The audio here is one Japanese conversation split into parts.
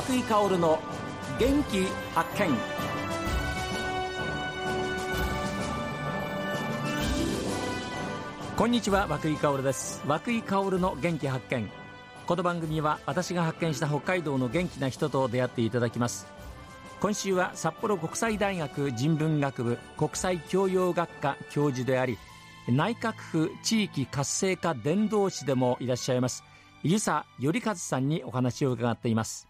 松井香の元気発見。こんにちは和井香です。和井香の元気発見。この番組は私が発見した北海道の元気な人と出会っていただきます。今週は札幌国際大学人文学部国際教養学科教授であり内閣府地域活性化伝道師でもいらっしゃいます湯佐頼和さんにお話を伺っています。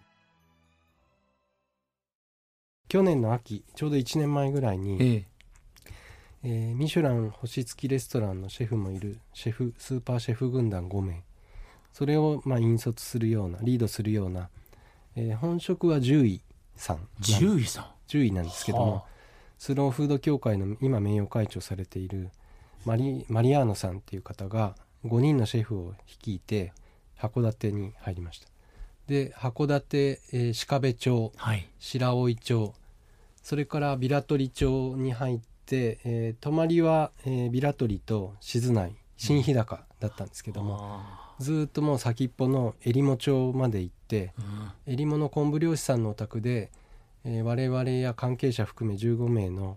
去年の秋ちょうど1年前ぐらいに、ええ。えー、ミシュラン星付きレストランのシェフもいるシェフスーパーシェフ軍団5名。それをまあ引率するようなリードするような、えー、本職は獣医さん獣医さん？獣医なんですけども、はあ、スローフード協会の今名誉会長されているマリマリアーノさんっていう方が5人のシェフを率いて函館に入りました。で函館、えー、鹿部町、はい、白老町それからビラトリ町に入って、えー、泊まりは、えー、ビラトリと静内新日高だったんですけども、うん、ずっともう先っぽの襟裳町まで行って、うん、襟裳の昆布漁師さんのお宅で、えー、我々や関係者含め15名の、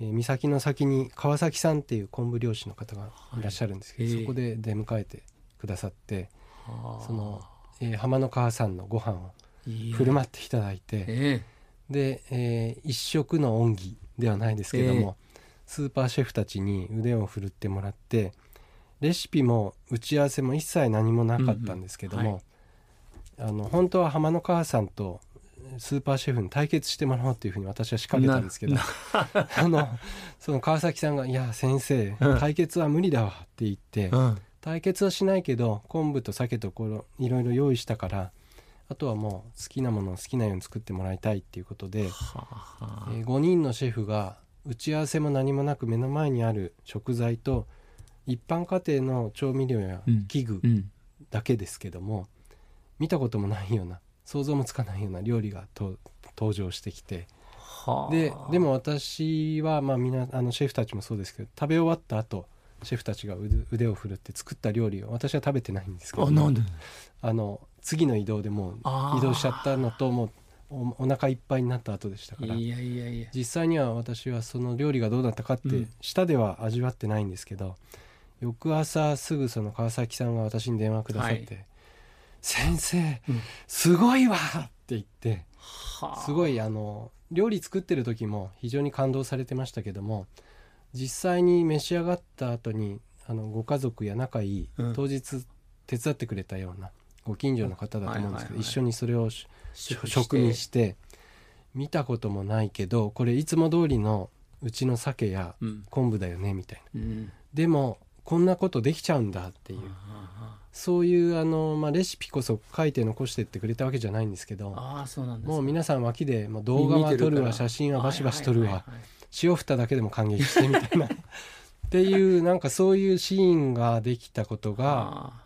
えー、岬の先に川崎さんっていう昆布漁師の方がいらっしゃるんですけど、はい、そこで出迎えてくださって、その、えー、浜の川さんのご飯を振る舞っていただいて、えー、で、えー、一食の恩義ではないですけども、えー、スーパーシェフたちに腕を振るってもらってレシピも打ち合わせも一切何もなかったんですけども、うん。はい、あの本当は浜の川さんとスーパーシェフに対決してもらおうというふうに私は仕掛けたんですけど あのその川崎さんが「いや先生対決は無理だわ」って言って、うん、対決はしないけど昆布と鮭ところいろいろ用意したからあとはもう好きなものを好きなように作ってもらいたいっていうことで、はあ、えー、5人のシェフが打ち合わせも何もなく目の前にある食材と一般家庭の調味料や器具だけですけども、うんうん、見たこともないような想像もつかないような料理が登場してきて、はあ、ででも私はまあみんなあのシェフたちもそうですけど食べ終わった後シェフたちが腕を振るって作った料理を私は食べてないんですけど、ね、あの次の移動でもう移動しちゃったのともうおお腹いっぱいになった後でしたから。いやいやいや。実際には私はその料理がどうだったかって、舌では味わってないんですけど翌朝すぐその川崎さんが私に電話くださって「はい、先生、うん、すごいわ!」って言ってすごいあの料理作ってる時も非常に感動されてましたけども実際に召し上がった後にあのご家族や仲いい、当日手伝ってくれたようなご近所の方だと思うんですけど、一緒にそれを食にして見たこともないけどこれいつも通りのうちの鮭や昆布だよねみたいな、うん、でもこんなことできちゃうんだっていう、そういうあの、まあ、レシピこそ書いて残してってくれたわけじゃないんですけどもう皆さん脇で、まあ、動画は撮るわ写真はバシバシ撮るわ、塩蓋だけでも感激してみたいな。っていうなんかそういうシーンができたことが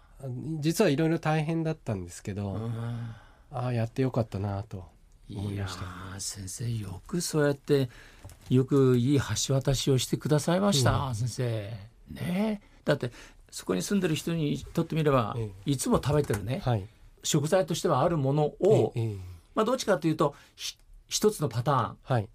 実はいろいろ大変だったんですけど、ああやってよかったなと思いました、先生よくそうやってよくいい橋渡しをしてくださいました、うん、先生。ね。だってそこに住んでる人にとってみれば、ええ、いつも食べてるね、はい、食材としてはあるものを、え、まあ、どっちかというと一つのパターン、はい、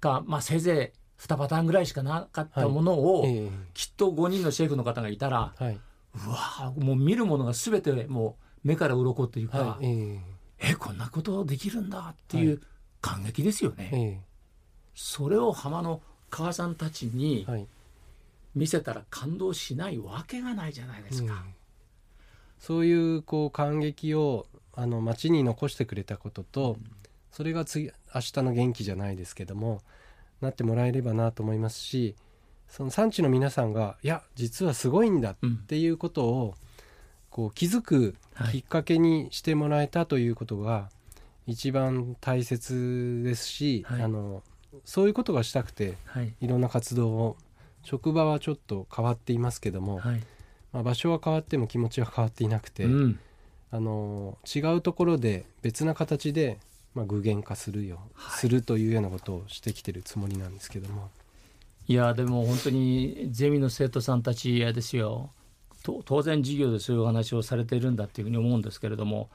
か、まあ、せいぜい2パターンぐらいしかなかったものを、はいえ。ー、きっと5人のシェフの方がいたら、はい、うわもう見るものが全てもう目から鱗っていうか、はい、えー、えこんなことできるんだっていう感激ですよね。えー、それを浜の母さんたちに見せたら感動しないわけがないじゃないですか。そういうこう感激をあの街に残してくれたことと、うん。それが次明日の元気じゃないですけどもなってもらえればなと思いますしその産地の皆さんがいや実はすごいんだっていうことを、こう気づくきっかけにしてもらえたということが一番大切ですし、はい、あのそういうことがしたくて、はい、いろんな活動を職場はちょっと変わっていますけども、はい、まあ、場所は変わっても気持ちは変わっていなくて、うん、あの違うところで別な形でまあ、具現化するよ、はい、するというようなことをしてきてるつもりなんですけどもいやでも本当にゼミの生徒さんたちやですよ。当然授業でそういうお話をされているんだっていうふうに思うんですけれども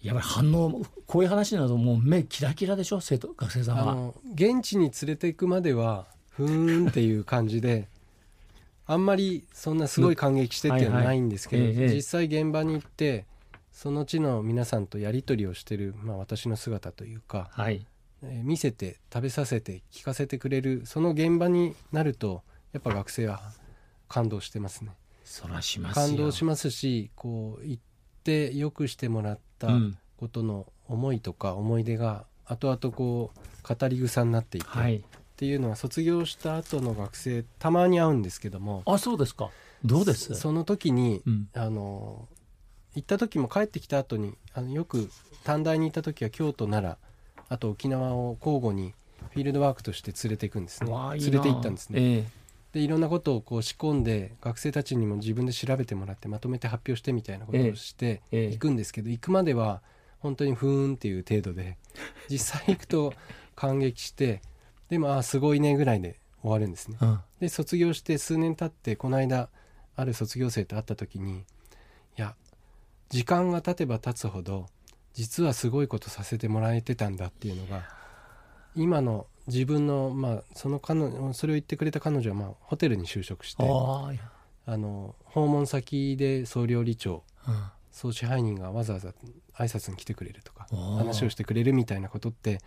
やっぱり反応こういう話などもう目キラキラでしょ？生徒学生さんは現地に連れていくまではふーんっていう感じであんまりそんなすごい感激してっていうのはないんですけど、はいはい実際現場に行ってその地の皆さんとやり取りをしてる、まあ、私の姿というか、はい、えー、見せて食べさせて聞かせてくれるその現場になるとやっぱ学生は感動してますね。そらします感動しますしこう行ってよくしてもらったことの思いとか思い出が後々こう語り草になっていて、はい、っていうのは卒業した後の学生たまに会うんですけどもあそうですか。どうです？その時に、うん、あの行った時も帰ってきた後にあのよく短大に行った時は京都奈良あと沖縄を交互にフィールドワークとして連れていくんですね。連れて行ったんですね、えー、でいろんなことをこう仕込んで学生たちにも自分で調べてもらってまとめて発表してみたいなことをしていくんですけど、えーえー、行くまでは本当にふーんっていう程度で。実際行くと感激してでもあすごいねぐらいで終わるんですね、うん、で卒業して数年経ってこの間ある卒業生と会った時にいや時間が経てば経つほど実はすごいことさせてもらえてたんだっていうのが今の自分のまあその彼女それを言ってくれた彼女はまあホテルに就職してあの訪問先で総料理長、うん、総支配人がわざわざ挨拶に来てくれるとか話をしてくれるみたいなことって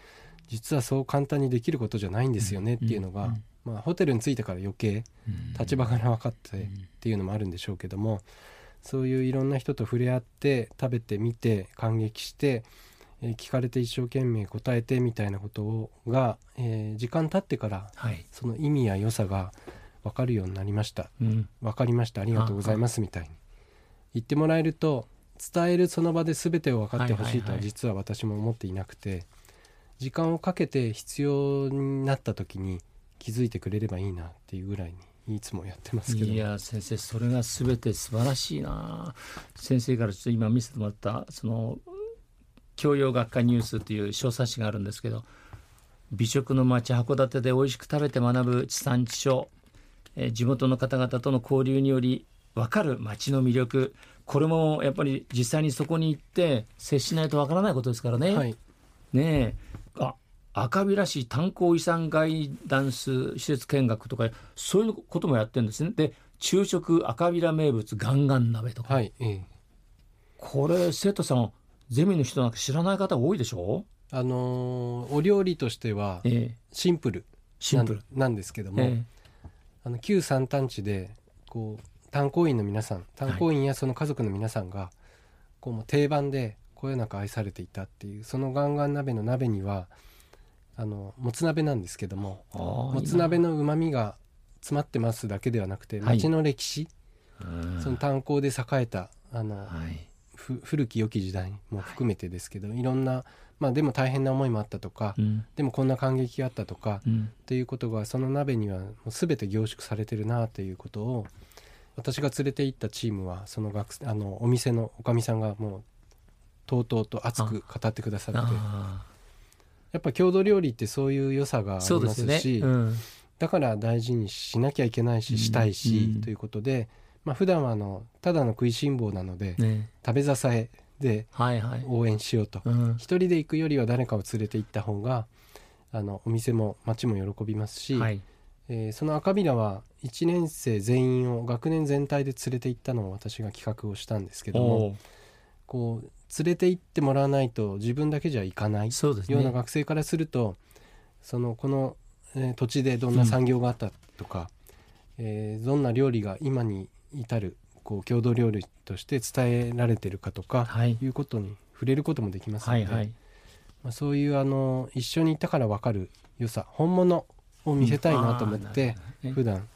実はそう簡単にできることじゃないんですよねっていうのが、まあ、ホテルに着いてから余計立場から分かってっていうのもあるんでしょうけどもそういういろんな人と触れ合って食べてみて感激して、えー、聞かれて一生懸命答えてみたいなことが、えー、時間経ってから、はい、その意味や良さが分かるようになりました、うん、分かりました。ありがとうございますみたいに。言ってもらえると伝えるその場で全てを分かってほしいとは実は私も思っていなくて、時間をかけて必要になった時に気づいてくれればいいなっていうぐらいにいつもやってますけど。いや先生それが全て素晴らしいな。先生からちょっと今見せてもらったその教養学科ニュースという小冊子があるんですけど美食の町函館で美味しく食べて学ぶ地産地消、え地元の方々との交流により分かる町の魅力。これもやっぱり実際にそこに行って接しないと分からないことですからね。はい、ねあ赤平市炭鉱遺産ガイダンス施設見学とかそういうこともやってるんですね。で昼食赤平名物ガンガン鍋とか、はいええ、これ生徒さんゼミの人なんか知らない方多いでしょ？あのー、お料理としてはシンプル。シンプル。なんですけども、ええ、あの旧三炭地でこう炭鉱員の皆さん炭鉱員やその家族の皆さんが、こうも定番でこよなく愛されていたっていうそのガンガン鍋の鍋にはあのもつ鍋なんですけどももつ鍋のうまみが詰まってますだけではなくて町の歴史、はい、その炭鉱で栄えたあの、はい、古き良き時代も含めてですけど、はい、いろんなまあでも大変な思いもあったとか、うん、でもこんな感激があったとか、うん、っていうことがその鍋にはもう全て凝縮されてるなということを私が連れて行ったチームはその学あのお店のおかみさんがもうとうとうと熱く語ってくださってやっぱ郷土料理ってそういう良さがありますし、ね。うん、だから大事にしなきゃいけないししたいし、うん、ということで、まあ普段はあのただの食いしん坊なので、ね、食べ支えで応援しようと、はいはい、一人で行くよりは誰かを連れて行った方があのお店も町も喜びますし、はい。えー、その赤びらは1年生全員を学年全体で連れて行ったのを私が企画をしたんですけどもこう連れて行ってもらわないと自分だけじゃ行かないような学生からするとそのこの、えー、土地でどんな産業があったとか、うん、えー、どんな料理が今に至るこう郷土料理として伝えられてるかとか、はい、いうことに触れることもできますので、はいはい、まあ、そういうあの一緒にいたから分かる良さ本物を見せたいなと思って、うん、普段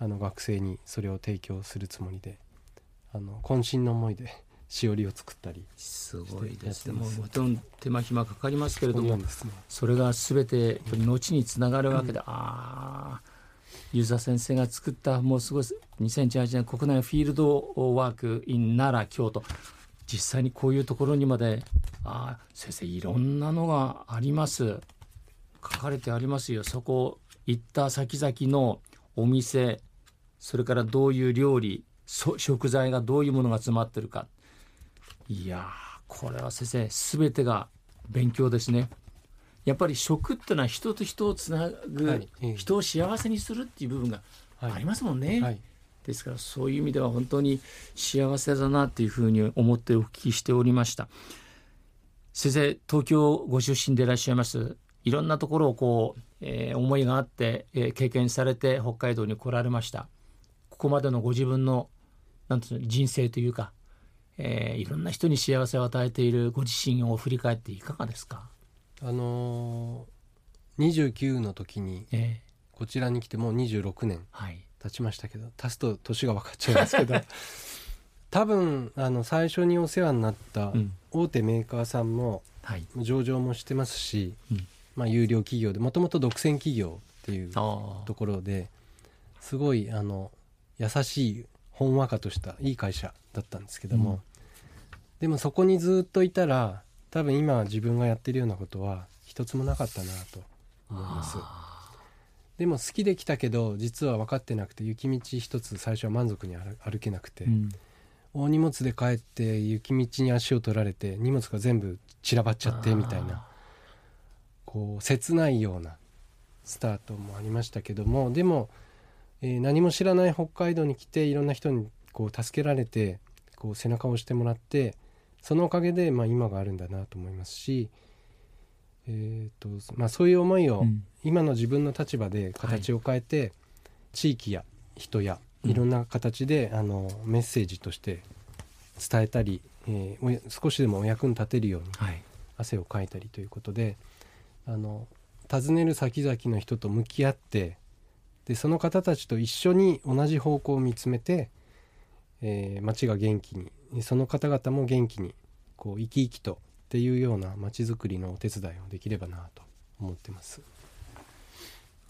あの学生にそれを提供するつもりであの渾身の思いでしおりを作ったりすごいです。ねもちろん手間暇かかりますけれども、ね、それが全て後につながるわけで、うん、ああユーザー先生が作ったもうすごい2018年国内フィールドワーク in 奈良京都。実際にこういうところにまでああ先生いろんなのがあります。書かれてありますよ。そこ行った先々のお店それからどういう料理食材がどういうものが詰まってるかいやこれは先生全てが勉強ですね。やっぱり食ってのは人と人をつなぐ、はい、人を幸せにするっていう部分がありますもんね、はい、ですからそういう意味では本当に幸せだなっていうふうに思ってお聞きしておりました。先生東京ご出身でいらっしゃいますいろんなところをこう、えー、思いがあって、えー、経験されて北海道に来られました。ここまでのご自分のなんていうの人生というか、えー、いろんな人に幸せを与えているご自身を振り返っていかがですか？あのー、29の時にこちらに来てもう26年経ちましたけど、はい、足すと年が分かっちゃいますけど 多分あの最初にお世話になった大手メーカーさんも上場もしてますし、まあ、有料企業でもともと独占企業っていうところですごいあの優しいほんわかとしたいい会社だったんですけども、うん、でもそこにずっといたら多分今自分がやってるようなことは一つもなかったなと思います。でも好きで来たけど実は分かってなくて雪道一つ最初は満足に歩けなくて、うん、大荷物で帰って雪道に足を取られて荷物が全部散らばっちゃってみたいなこう切ないようなスタートもありましたけどもでも、えー、何も知らない北海道に来ていろんな人にこう助けられてこう背中を押してもらってそのおかげで、まあ、今があるんだなと思いますし、えーとまあ、そういう思いを今の自分の立場で形を変えて、はい、地域や人やいろんな形で、うん、あのメッセージとして伝えたり、えー、少しでもお役に立てるように汗をかいたりということで、はい、あの訪ねる先々の人と向き合ってでその方たちと一緒に同じ方向を見つめて、えー、町が元気にその方々も元気にこう生き生きとっていうような町づくりのお手伝いをできればなと思ってます。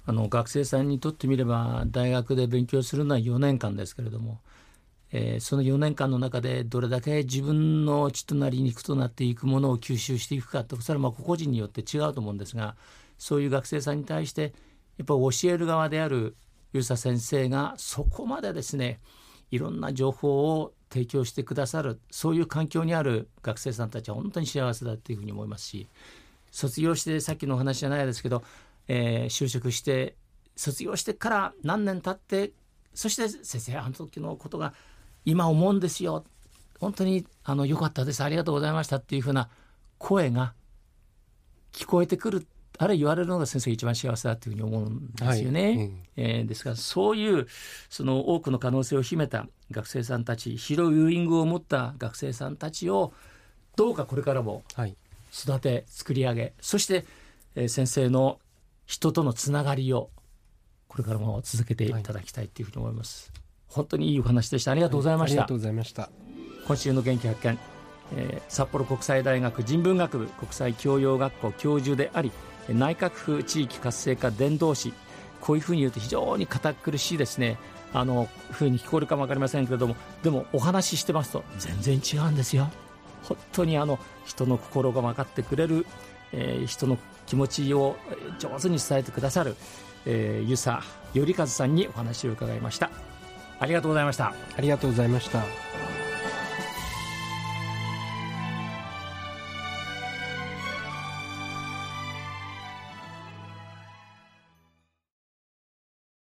あの学生さんにとってみれば大学で勉強するのは4年間ですけれども、えー、その4年間の中でどれだけ自分の血となり肉となっていくものを吸収していくかとそれはまあ個々人によって違うと思うんですがそういう学生さんに対してやっぱ教える側である遊佐先生がそこまでですねいろんな情報を提供してくださるそういう環境にある学生さんたちは本当に幸せだというふうに思いますし卒業してさっきのお話じゃないですけど、えー、就職して卒業してから何年経ってそして先生あの時のことが今思うんですよ。本当にあの良かったです。ありがとうございましたっていうふうな声が聞こえてくるあれ言われるのが先生が一番幸せだというふうに思うんですよね。はいうん、えー、ですからそういうその多くの可能性を秘めた学生さんたち広いウイングを持った学生さんたちをどうかこれからも育て作り上げそして、えー、先生の人とのつながりをこれからも続けていただきたいというふうに思います。はい、本当にいいお話でしたありがとうございました。はい、ありがとうございました今週の元気発見、えー、札幌国際大学人文学部国際教養学校教授であり内閣府地域活性化伝道師。こういうふうに言うと非常に堅苦しいですね。あのふうに聞こえるかも分かりませんけれども。でもお話ししてますと全然違うんですよ。本当にあの人の心が分かってくれる、えー、人の気持ちを上手に伝えてくださる、えー、湯佐頼和さんにお話を伺いました。ありがとうございました。ありがとうございました。